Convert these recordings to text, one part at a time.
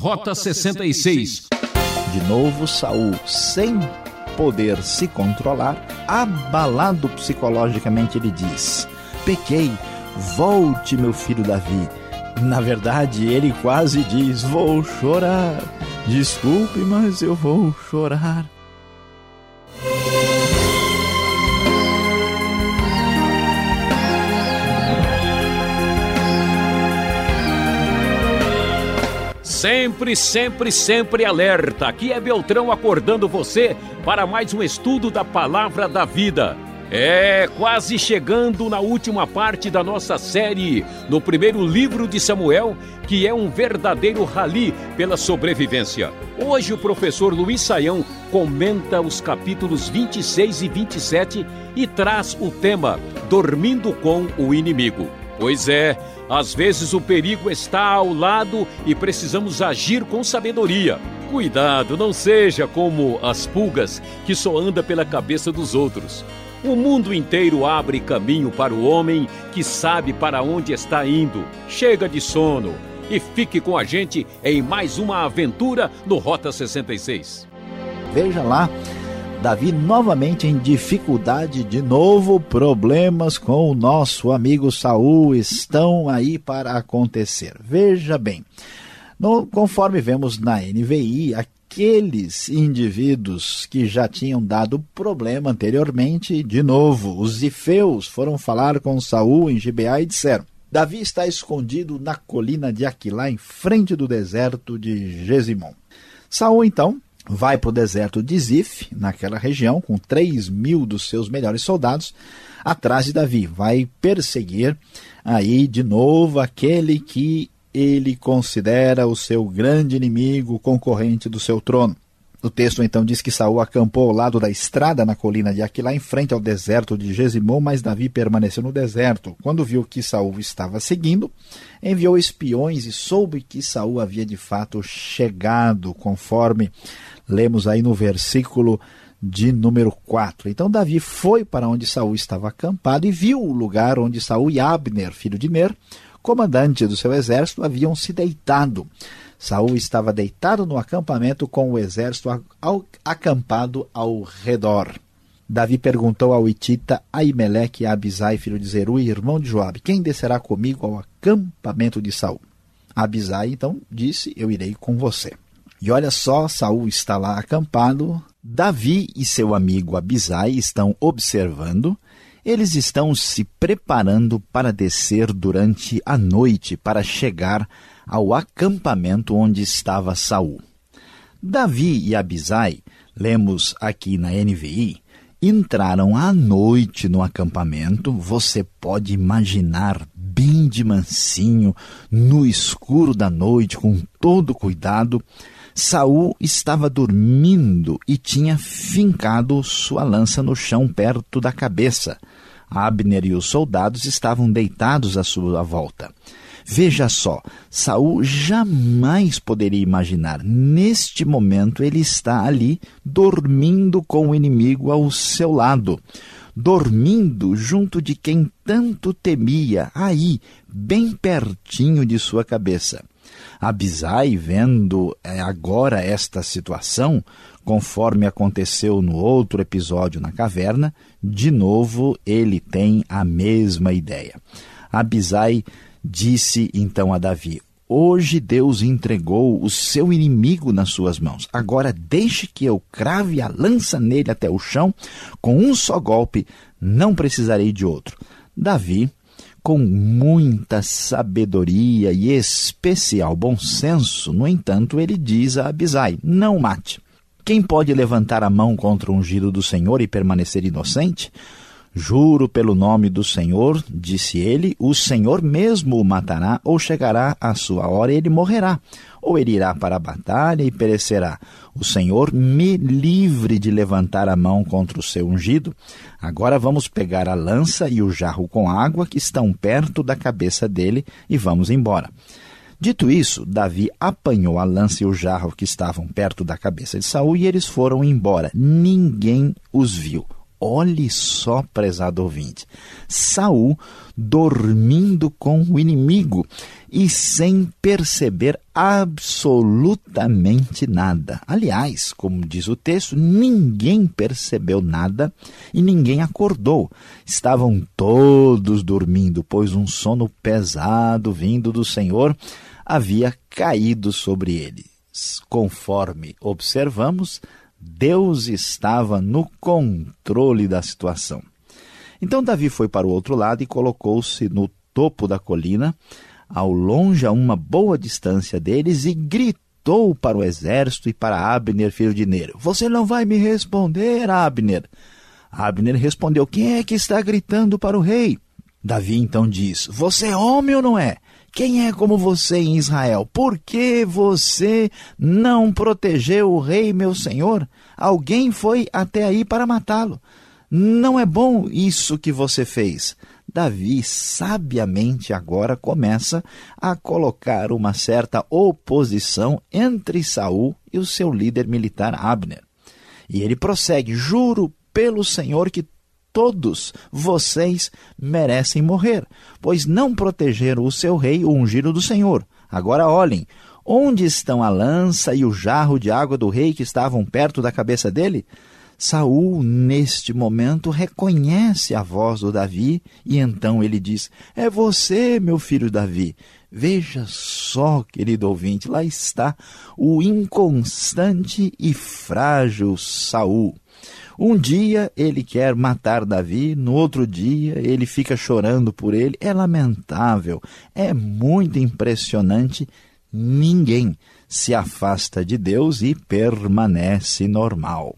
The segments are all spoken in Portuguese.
Rota 66. De novo, Saul, sem poder se controlar, abalado psicologicamente, ele diz: Pequei, volte, meu filho Davi. Na verdade, ele quase diz: Vou chorar. Desculpe, mas eu vou chorar. Sempre, sempre, sempre alerta. Aqui é Beltrão acordando você para mais um estudo da Palavra da Vida. É, quase chegando na última parte da nossa série, no primeiro livro de Samuel, que é um verdadeiro rali pela sobrevivência. Hoje o professor Luiz Saião comenta os capítulos 26 e 27 e traz o tema Dormindo com o Inimigo. Pois é, às vezes o perigo está ao lado e precisamos agir com sabedoria. Cuidado, não seja como as pulgas que só anda pela cabeça dos outros. O mundo inteiro abre caminho para o homem que sabe para onde está indo. Chega de sono e fique com a gente em mais uma aventura no Rota 66. Veja lá Davi novamente em dificuldade, de novo problemas com o nosso amigo Saul estão aí para acontecer. Veja bem, no, conforme vemos na NVI, aqueles indivíduos que já tinham dado problema anteriormente, de novo, os ifeus foram falar com Saul em Gibeá e disseram: Davi está escondido na colina de Aquilá, em frente do deserto de Gesimon. Saul então vai para o deserto de Zif, naquela região, com 3 mil dos seus melhores soldados, atrás de Davi. Vai perseguir aí de novo aquele que ele considera o seu grande inimigo, concorrente do seu trono. O texto então diz que Saul acampou ao lado da estrada na colina de Aquilá, em frente ao deserto de Gesimon, mas Davi permaneceu no deserto. Quando viu que Saul estava seguindo, enviou espiões e soube que Saul havia de fato chegado, conforme lemos aí no versículo de número 4. Então Davi foi para onde Saul estava acampado e viu o lugar onde Saul e Abner, filho de Ner, comandante do seu exército, haviam se deitado. Saul estava deitado no acampamento com o exército acampado ao redor. Davi perguntou ao Itita Aimeleque e Abisai, filho de Zerui, irmão de Joabe, quem descerá comigo ao acampamento de Saul? Abisai então disse: Eu irei com você. E olha só, Saul está lá acampado, Davi e seu amigo Abisai estão observando, eles estão se preparando para descer durante a noite para chegar ao acampamento onde estava Saul. Davi e Abisai, lemos aqui na NVI, entraram à noite no acampamento. Você pode imaginar bem de mansinho, no escuro da noite, com todo cuidado. Saul estava dormindo e tinha fincado sua lança no chão perto da cabeça. Abner e os soldados estavam deitados à sua volta. Veja só, Saul jamais poderia imaginar. Neste momento ele está ali dormindo com o inimigo ao seu lado, dormindo junto de quem tanto temia, aí, bem pertinho de sua cabeça. Abisai, vendo é, agora esta situação, conforme aconteceu no outro episódio na caverna, de novo ele tem a mesma ideia. Abisai disse então a Davi: Hoje Deus entregou o seu inimigo nas suas mãos. Agora deixe que eu crave a lança nele até o chão. Com um só golpe, não precisarei de outro. Davi com muita sabedoria e especial bom senso, no entanto, ele diz a Abisai: Não mate. Quem pode levantar a mão contra o ungido do Senhor e permanecer inocente? Juro pelo nome do Senhor, disse ele, o Senhor mesmo o matará, ou chegará a sua hora e ele morrerá, ou ele irá para a batalha e perecerá. O Senhor me livre de levantar a mão contra o seu ungido. Agora vamos pegar a lança e o jarro com água que estão perto da cabeça dele e vamos embora. Dito isso, Davi apanhou a lança e o jarro que estavam perto da cabeça de Saul e eles foram embora. Ninguém os viu. Olhe só, prezado ouvinte, Saul dormindo com o inimigo e sem perceber absolutamente nada. Aliás, como diz o texto, ninguém percebeu nada e ninguém acordou. Estavam todos dormindo, pois um sono pesado vindo do Senhor havia caído sobre eles. Conforme observamos, Deus estava no controle da situação. Então Davi foi para o outro lado e colocou-se no topo da colina, ao longe a uma boa distância deles, e gritou para o exército e para Abner, filho de Ner: Você não vai me responder, Abner. Abner respondeu: Quem é que está gritando para o rei? Davi então diz: Você é homem ou não é? Quem é como você em Israel? Por que você não protegeu o rei, meu senhor? Alguém foi até aí para matá-lo. Não é bom isso que você fez. Davi sabiamente agora começa a colocar uma certa oposição entre Saul e o seu líder militar Abner. E ele prossegue: Juro pelo Senhor que todos vocês merecem morrer, pois não protegeram o seu rei, o ungido do Senhor. Agora olhem, onde estão a lança e o jarro de água do rei que estavam perto da cabeça dele? Saul, neste momento, reconhece a voz do Davi e então ele diz: É você, meu filho Davi. Veja só, querido ouvinte, lá está o inconstante e frágil Saul. Um dia ele quer matar Davi, no outro dia ele fica chorando por ele. É lamentável, é muito impressionante. Ninguém se afasta de Deus e permanece normal.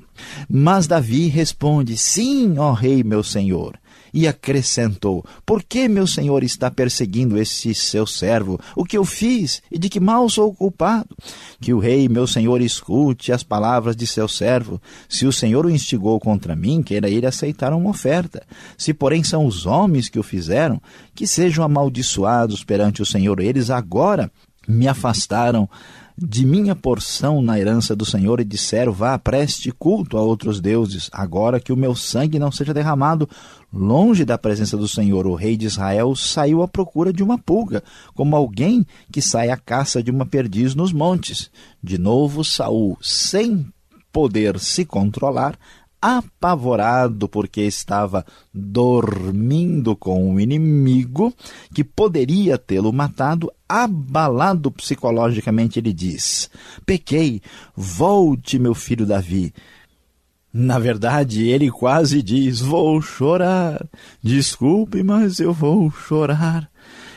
Mas Davi responde: Sim, ó rei, meu senhor e acrescentou: Por que meu senhor está perseguindo esse seu servo? O que eu fiz e de que mal sou culpado? Que o rei, meu senhor, escute as palavras de seu servo. Se o senhor o instigou contra mim, queira ele aceitar uma oferta. Se, porém, são os homens que o fizeram, que sejam amaldiçoados perante o senhor. Eles agora me afastaram de minha porção na herança do Senhor e disseram: Vá, preste culto a outros deuses, agora que o meu sangue não seja derramado longe da presença do Senhor. O rei de Israel saiu à procura de uma pulga, como alguém que sai à caça de uma perdiz nos montes. De novo, Saul, sem poder se controlar, apavorado porque estava dormindo com o inimigo que poderia tê-lo matado, abalado psicologicamente, ele diz: Pequei, volte, meu filho Davi. Na verdade, ele quase diz: Vou chorar. Desculpe, mas eu vou chorar.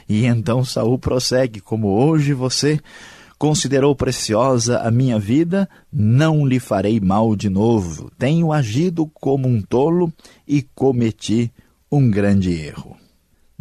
E então Saul prossegue: Como hoje você Considerou preciosa a minha vida, não lhe farei mal de novo. Tenho agido como um tolo e cometi um grande erro.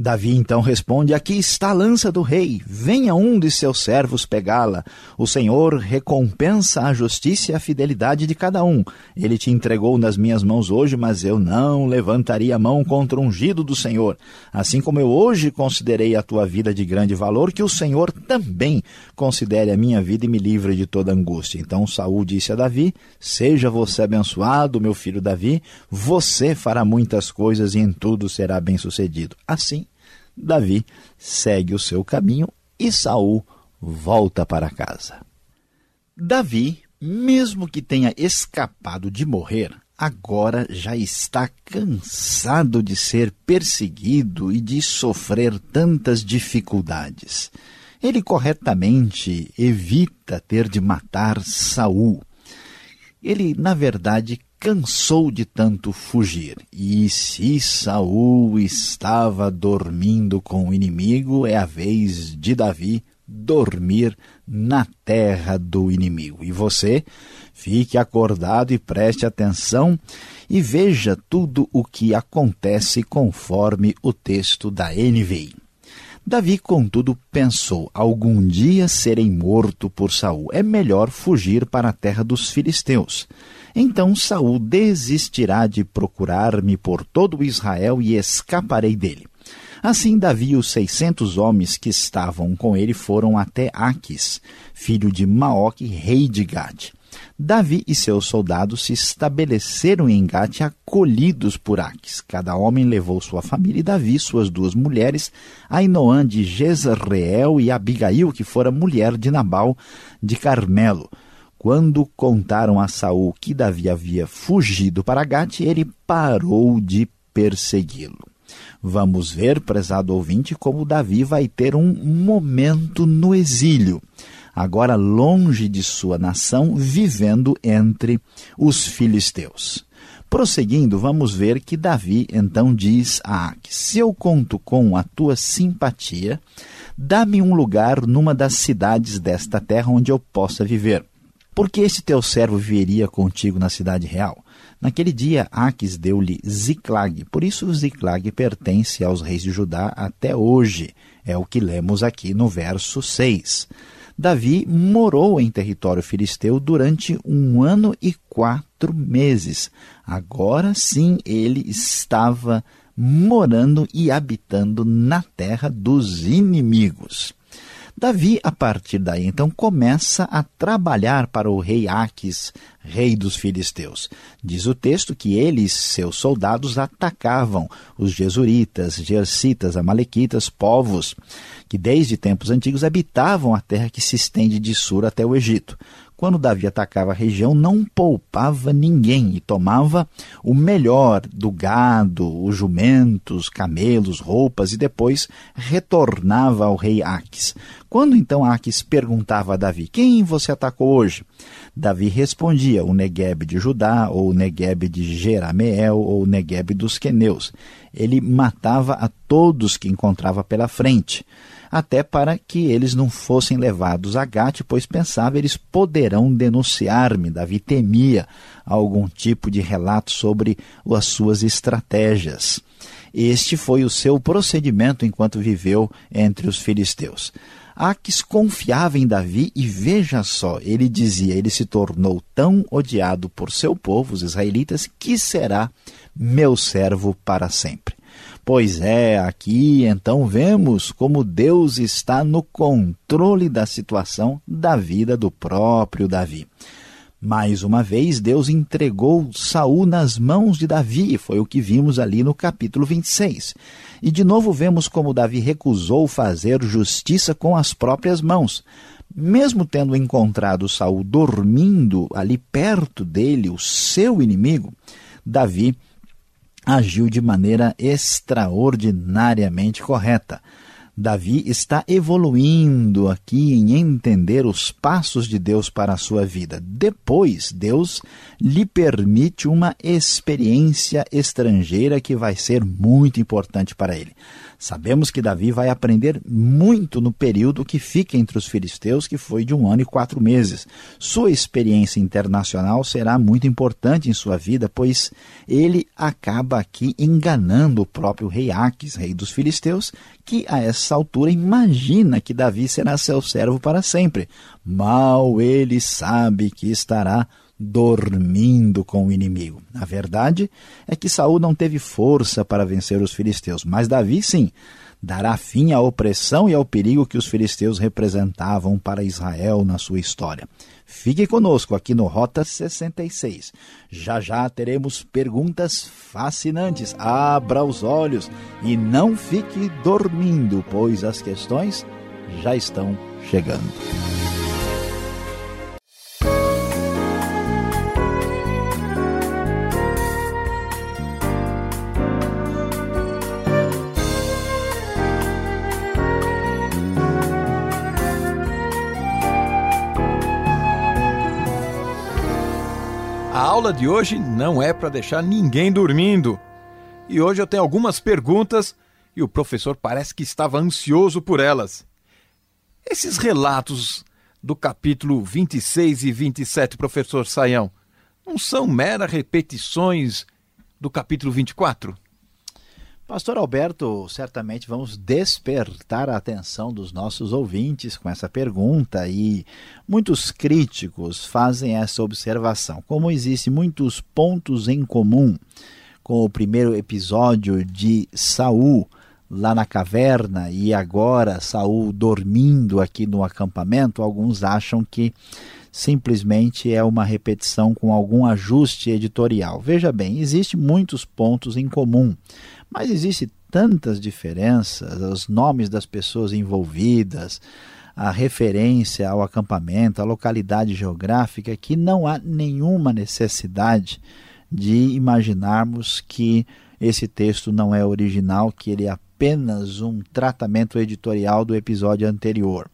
Davi então responde: Aqui está a lança do rei, venha um de seus servos pegá-la. O Senhor recompensa a justiça e a fidelidade de cada um. Ele te entregou nas minhas mãos hoje, mas eu não levantaria a mão contra o ungido do Senhor. Assim como eu hoje considerei a tua vida de grande valor, que o Senhor também considere a minha vida e me livre de toda angústia. Então Saul disse a Davi: Seja você abençoado, meu filho Davi, você fará muitas coisas e em tudo será bem-sucedido. Assim, Davi segue o seu caminho e Saul volta para casa. Davi, mesmo que tenha escapado de morrer, agora já está cansado de ser perseguido e de sofrer tantas dificuldades. Ele corretamente evita ter de matar Saul. Ele, na verdade, cansou de tanto fugir. E se Saul estava dormindo com o inimigo, é a vez de Davi dormir na terra do inimigo. E você fique acordado e preste atenção e veja tudo o que acontece conforme o texto da NVI. Davi, contudo, pensou: algum dia serei morto por Saul. É melhor fugir para a terra dos filisteus. Então Saul desistirá de procurar-me por todo Israel e escaparei dele. Assim, Davi e os seiscentos homens que estavam com ele foram até Aques, filho de Maoque, rei de Gade. Davi e seus soldados se estabeleceram em Gate acolhidos por Aques. Cada homem levou sua família e Davi, suas duas mulheres, Ainoã de Jezreel e Abigail, que fora mulher de Nabal de Carmelo. Quando contaram a Saul que Davi havia fugido para Gate, ele parou de persegui-lo. Vamos ver, prezado ouvinte, como Davi vai ter um momento no exílio, agora longe de sua nação, vivendo entre os filisteus. Prosseguindo, vamos ver que Davi então diz a Aque: Se eu conto com a tua simpatia, dá-me um lugar numa das cidades desta terra onde eu possa viver. Porque esse teu servo viveria contigo na cidade real? Naquele dia, Aques deu-lhe Ziclag. Por isso, Ziclag pertence aos reis de Judá até hoje. É o que lemos aqui no verso 6. Davi morou em território filisteu durante um ano e quatro meses. Agora sim ele estava morando e habitando na terra dos inimigos. Davi, a partir daí, então, começa a trabalhar para o rei Aques, rei dos filisteus. Diz o texto que ele e seus soldados atacavam os jesuritas, jercitas, amalequitas, povos que desde tempos antigos habitavam a terra que se estende de Sur até o Egito quando Davi atacava a região, não poupava ninguém e tomava o melhor do gado, os jumentos, camelos, roupas e depois retornava ao rei Aques. Quando então Aques perguntava a Davi: Quem você atacou hoje? Davi respondia: O Negueb de Judá, ou o Negueb de Jerameel, ou o Negueb dos Queneus. Ele matava a todos que encontrava pela frente até para que eles não fossem levados a Gate, pois pensava eles poderão denunciar-me. Davi temia algum tipo de relato sobre as suas estratégias. Este foi o seu procedimento enquanto viveu entre os filisteus. Aques confiava em Davi e veja só, ele dizia: ele se tornou tão odiado por seu povo, os israelitas, que será meu servo para sempre. Pois é, aqui então vemos como Deus está no controle da situação da vida do próprio Davi. Mais uma vez, Deus entregou Saul nas mãos de Davi, foi o que vimos ali no capítulo 26. E de novo vemos como Davi recusou fazer justiça com as próprias mãos. Mesmo tendo encontrado Saul dormindo ali perto dele, o seu inimigo, Davi agiu de maneira extraordinariamente correta. Davi está evoluindo aqui em entender os passos de Deus para a sua vida. Depois, Deus lhe permite uma experiência estrangeira que vai ser muito importante para ele. Sabemos que Davi vai aprender muito no período que fica entre os filisteus, que foi de um ano e quatro meses. Sua experiência internacional será muito importante em sua vida, pois ele acaba aqui enganando o próprio rei Aques, rei dos filisteus, que a essa altura imagina que Davi será seu servo para sempre. Mal ele sabe que estará dormindo com o inimigo. A verdade é que Saul não teve força para vencer os filisteus, mas Davi sim dará fim à opressão e ao perigo que os filisteus representavam para Israel na sua história. Fique conosco aqui no Rota 66. Já já teremos perguntas fascinantes. Abra os olhos e não fique dormindo, pois as questões já estão chegando. De hoje não é para deixar ninguém dormindo. E hoje eu tenho algumas perguntas e o professor parece que estava ansioso por elas. Esses relatos do capítulo 26 e 27, professor Saião, não são meras repetições do capítulo 24? Pastor Alberto, certamente vamos despertar a atenção dos nossos ouvintes com essa pergunta e muitos críticos fazem essa observação. Como existem muitos pontos em comum com o primeiro episódio de Saul lá na caverna e agora Saul dormindo aqui no acampamento, alguns acham que simplesmente é uma repetição com algum ajuste editorial. Veja bem, existe muitos pontos em comum, mas existe tantas diferenças, os nomes das pessoas envolvidas, a referência ao acampamento, a localidade geográfica, que não há nenhuma necessidade de imaginarmos que esse texto não é original, que ele é apenas um tratamento editorial do episódio anterior.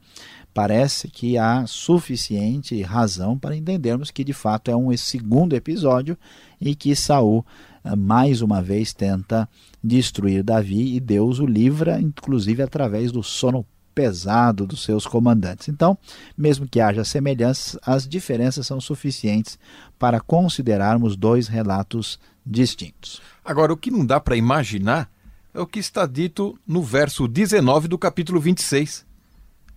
Parece que há suficiente razão para entendermos que de fato é um segundo episódio e que Saul eh, mais uma vez tenta destruir Davi e Deus o livra, inclusive através do sono pesado dos seus comandantes. Então, mesmo que haja semelhanças, as diferenças são suficientes para considerarmos dois relatos distintos. Agora, o que não dá para imaginar é o que está dito no verso 19 do capítulo 26.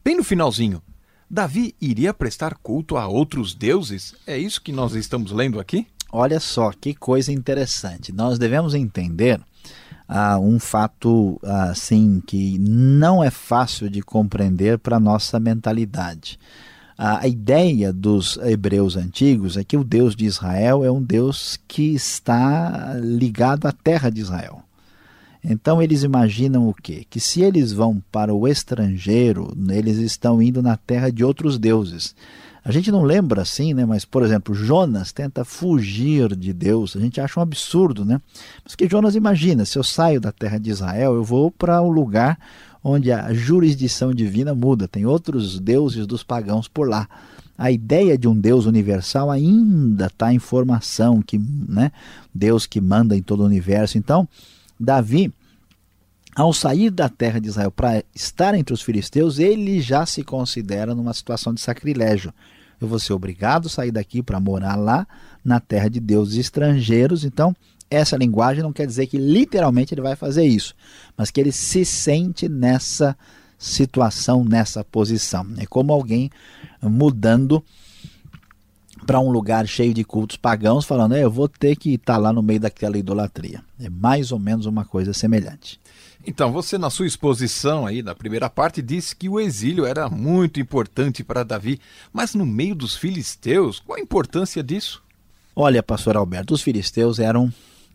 Bem no finalzinho. Davi iria prestar culto a outros deuses? É isso que nós estamos lendo aqui? Olha só que coisa interessante. Nós devemos entender ah, um fato assim que não é fácil de compreender para nossa mentalidade. A ideia dos hebreus antigos é que o Deus de Israel é um Deus que está ligado à terra de Israel. Então eles imaginam o quê? Que se eles vão para o estrangeiro, eles estão indo na terra de outros deuses. A gente não lembra assim, né? Mas, por exemplo, Jonas tenta fugir de Deus. A gente acha um absurdo, né? Mas que Jonas imagina, se eu saio da terra de Israel, eu vou para um lugar onde a jurisdição divina muda. Tem outros deuses dos pagãos por lá. A ideia de um Deus universal ainda está em formação, que, né? Deus que manda em todo o universo. Então, Davi ao sair da terra de Israel para estar entre os filisteus, ele já se considera numa situação de sacrilégio. Eu vou ser obrigado a sair daqui para morar lá na terra de deuses estrangeiros. Então, essa linguagem não quer dizer que literalmente ele vai fazer isso, mas que ele se sente nessa situação, nessa posição. É como alguém mudando para um lugar cheio de cultos pagãos, falando, é, eu vou ter que estar tá lá no meio daquela idolatria. É mais ou menos uma coisa semelhante. Então, você na sua exposição aí, na primeira parte, disse que o exílio era muito importante para Davi, mas no meio dos filisteus, qual a importância disso? Olha, pastor Alberto, os filisteus eram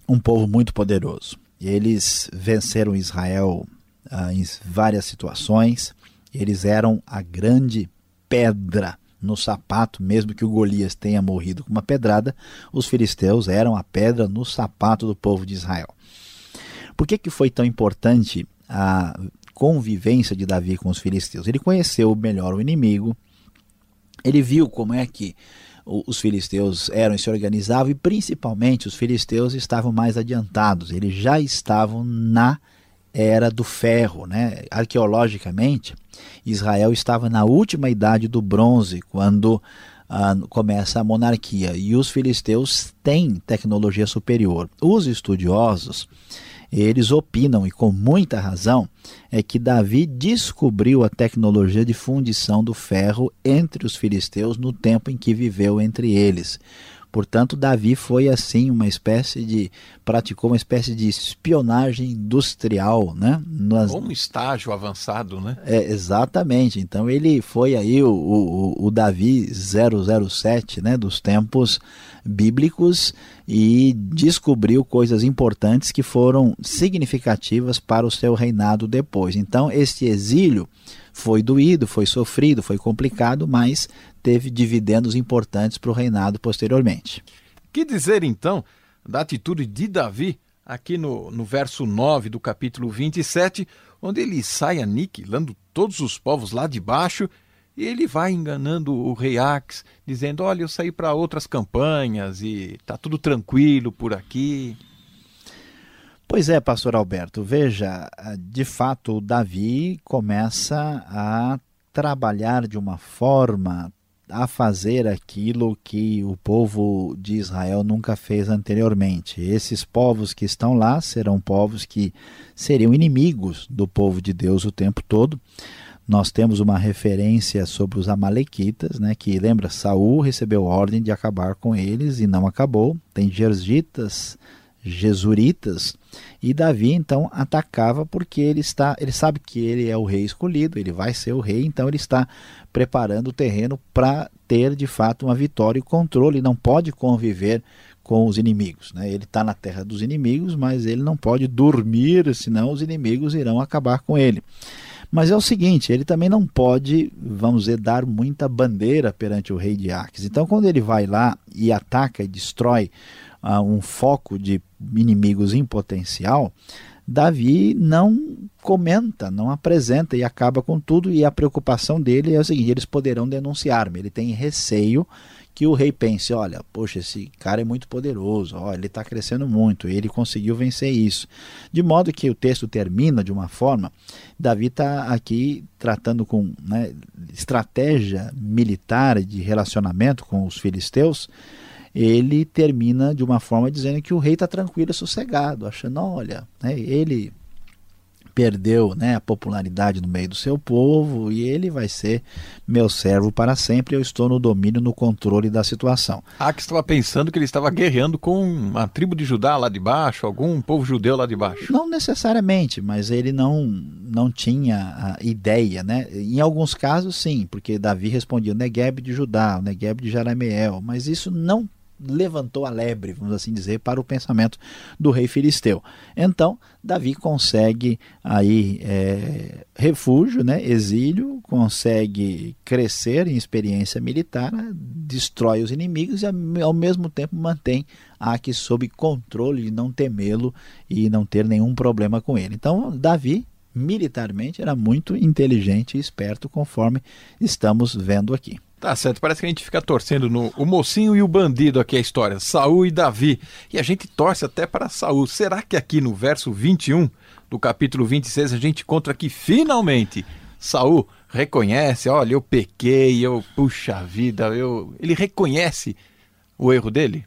um povo muito poderoso. Eles venceram Israel ah, em várias situações. Eles eram a grande pedra no sapato, mesmo que o Golias tenha morrido com uma pedrada, os filisteus eram a pedra no sapato do povo de Israel. Por que, que foi tão importante a convivência de Davi com os filisteus? Ele conheceu melhor o inimigo, ele viu como é que os filisteus eram e se organizavam, e principalmente os filisteus estavam mais adiantados, eles já estavam na era do ferro. Né? Arqueologicamente, Israel estava na última idade do bronze, quando ah, começa a monarquia, e os filisteus têm tecnologia superior. Os estudiosos eles opinam, e com muita razão, é que Davi descobriu a tecnologia de fundição do ferro entre os filisteus no tempo em que viveu entre eles. Portanto, Davi foi assim uma espécie de praticou uma espécie de espionagem industrial, né? Nas... Um estágio avançado, né? É, exatamente. Então ele foi aí o, o, o Davi 007, né? Dos tempos bíblicos e descobriu coisas importantes que foram significativas para o seu reinado depois. Então, este exílio foi doído, foi sofrido, foi complicado, mas teve dividendos importantes para o reinado posteriormente. Que dizer então da atitude de Davi aqui no, no verso 9 do capítulo 27, onde ele sai aniquilando todos os povos lá de baixo e ele vai enganando o rei Ax, dizendo: Olha, eu saí para outras campanhas e tá tudo tranquilo por aqui. Pois é, pastor Alberto, veja, de fato, Davi começa a trabalhar de uma forma a fazer aquilo que o povo de Israel nunca fez anteriormente. Esses povos que estão lá serão povos que seriam inimigos do povo de Deus o tempo todo. Nós temos uma referência sobre os amalequitas, né, que lembra Saul recebeu ordem de acabar com eles e não acabou. Tem jerzitas jesuritas. E Davi então atacava porque ele está, ele sabe que ele é o rei escolhido, ele vai ser o rei, então ele está preparando o terreno para ter de fato uma vitória e controle, não pode conviver com os inimigos. Né? Ele está na terra dos inimigos, mas ele não pode dormir, senão os inimigos irão acabar com ele. Mas é o seguinte, ele também não pode, vamos dizer, dar muita bandeira perante o rei de Aques. Então, quando ele vai lá e ataca e destrói uh, um foco de inimigos em potencial, Davi não comenta, não apresenta e acaba com tudo. E a preocupação dele é o seguinte: eles poderão denunciar-me. Ele tem receio que o rei pense: olha, poxa, esse cara é muito poderoso, olha, ele está crescendo muito, ele conseguiu vencer isso. De modo que o texto termina de uma forma, Davi está aqui tratando com né, estratégia militar de relacionamento com os filisteus. Ele termina de uma forma dizendo que o rei está tranquilo e sossegado, achando, olha, né, ele perdeu né, a popularidade no meio do seu povo e ele vai ser meu servo para sempre. Eu estou no domínio, no controle da situação. Ah, que estava pensando que ele estava guerreando com uma tribo de Judá lá de baixo, algum povo judeu lá de baixo. Não necessariamente, mas ele não, não tinha a ideia. Né? Em alguns casos, sim, porque Davi respondia o Negueb de Judá, o Negueb de Jarameel, mas isso não levantou a lebre, vamos assim dizer, para o pensamento do rei filisteu. Então, Davi consegue aí é, refúgio, né, exílio, consegue crescer em experiência militar, destrói os inimigos e ao mesmo tempo mantém Aque sob controle de não temê-lo e não ter nenhum problema com ele. Então, Davi militarmente era muito inteligente e esperto, conforme estamos vendo aqui. Tá certo, parece que a gente fica torcendo no o mocinho e o bandido aqui a história, Saul e Davi. E a gente torce até para Saul. Será que aqui no verso 21 do capítulo 26 a gente encontra que finalmente Saul reconhece, olha, eu pequei, eu puxa vida, eu ele reconhece o erro dele?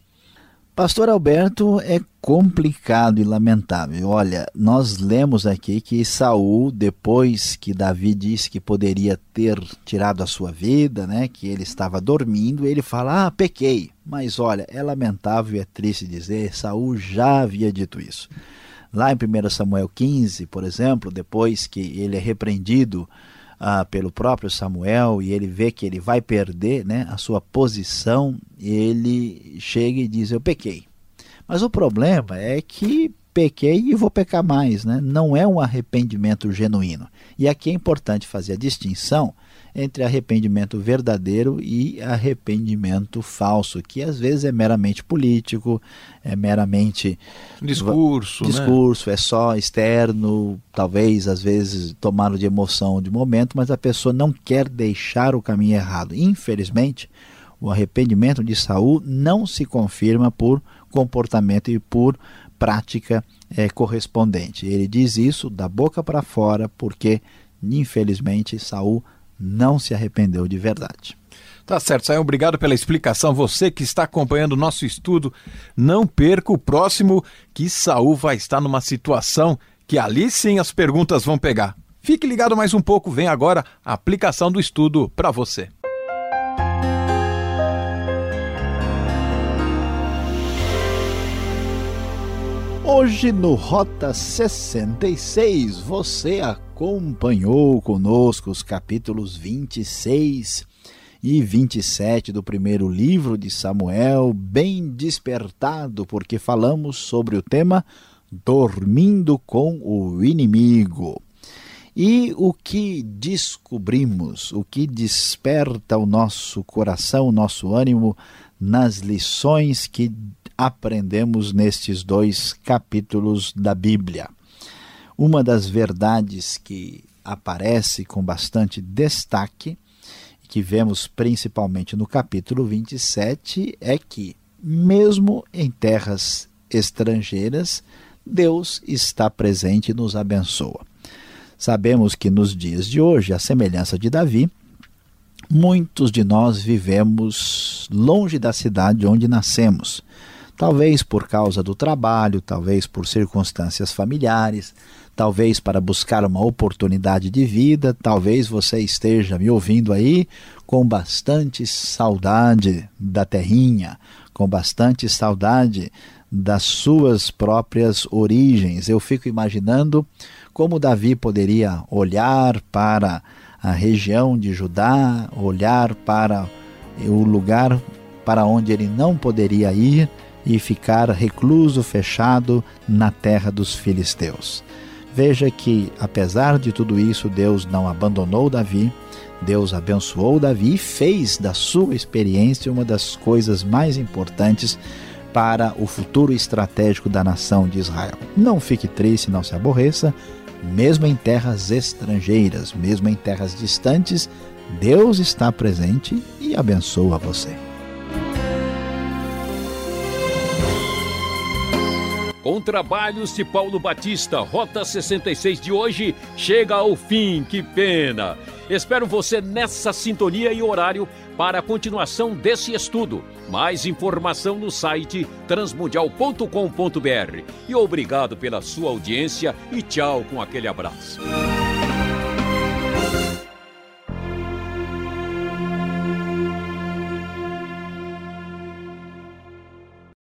Pastor Alberto, é complicado e lamentável. Olha, nós lemos aqui que Saul, depois que Davi disse que poderia ter tirado a sua vida, né, que ele estava dormindo, ele fala: "Ah, pequei". Mas olha, é lamentável e é triste dizer, Saul já havia dito isso. Lá em 1 Samuel 15, por exemplo, depois que ele é repreendido ah, pelo próprio Samuel e ele vê que ele vai perder né, a sua posição, ele chega e diz: Eu pequei. Mas o problema é que pequei e vou pecar mais, né? não é um arrependimento genuíno. E aqui é importante fazer a distinção entre arrependimento verdadeiro e arrependimento falso, que às vezes é meramente político, é meramente discurso, discurso, né? é só externo, talvez às vezes tomado de emoção de momento, mas a pessoa não quer deixar o caminho errado. Infelizmente, o arrependimento de Saul não se confirma por comportamento e por prática é, correspondente. Ele diz isso da boca para fora porque infelizmente Saul não se arrependeu de verdade. Tá certo, Sayão, obrigado pela explicação. Você que está acompanhando o nosso estudo, não perca o próximo, que Saul vai estar numa situação que ali sim as perguntas vão pegar. Fique ligado mais um pouco, vem agora a aplicação do estudo para você. Hoje no Rota 66 você acompanhou conosco os capítulos 26 e 27 do primeiro livro de Samuel, bem despertado, porque falamos sobre o tema Dormindo com o Inimigo. E o que descobrimos, o que desperta o nosso coração, o nosso ânimo nas lições que aprendemos nestes dois capítulos da Bíblia. Uma das verdades que aparece com bastante destaque, que vemos principalmente no capítulo 27, é que, mesmo em terras estrangeiras, Deus está presente e nos abençoa. Sabemos que nos dias de hoje, a semelhança de Davi, muitos de nós vivemos longe da cidade onde nascemos talvez por causa do trabalho, talvez por circunstâncias familiares, talvez para buscar uma oportunidade de vida, talvez você esteja me ouvindo aí com bastante saudade da terrinha, com bastante saudade das suas próprias origens. Eu fico imaginando como Davi poderia olhar para a região de Judá, olhar para o lugar para onde ele não poderia ir e ficar recluso, fechado na terra dos filisteus. Veja que, apesar de tudo isso, Deus não abandonou Davi, Deus abençoou Davi e fez da sua experiência uma das coisas mais importantes para o futuro estratégico da nação de Israel. Não fique triste, não se aborreça, mesmo em terras estrangeiras, mesmo em terras distantes, Deus está presente e abençoa você. Com trabalhos de Paulo Batista, Rota 66 de hoje chega ao fim, que pena! Espero você nessa sintonia e horário para a continuação desse estudo. Mais informação no site transmundial.com.br. E obrigado pela sua audiência e tchau com aquele abraço.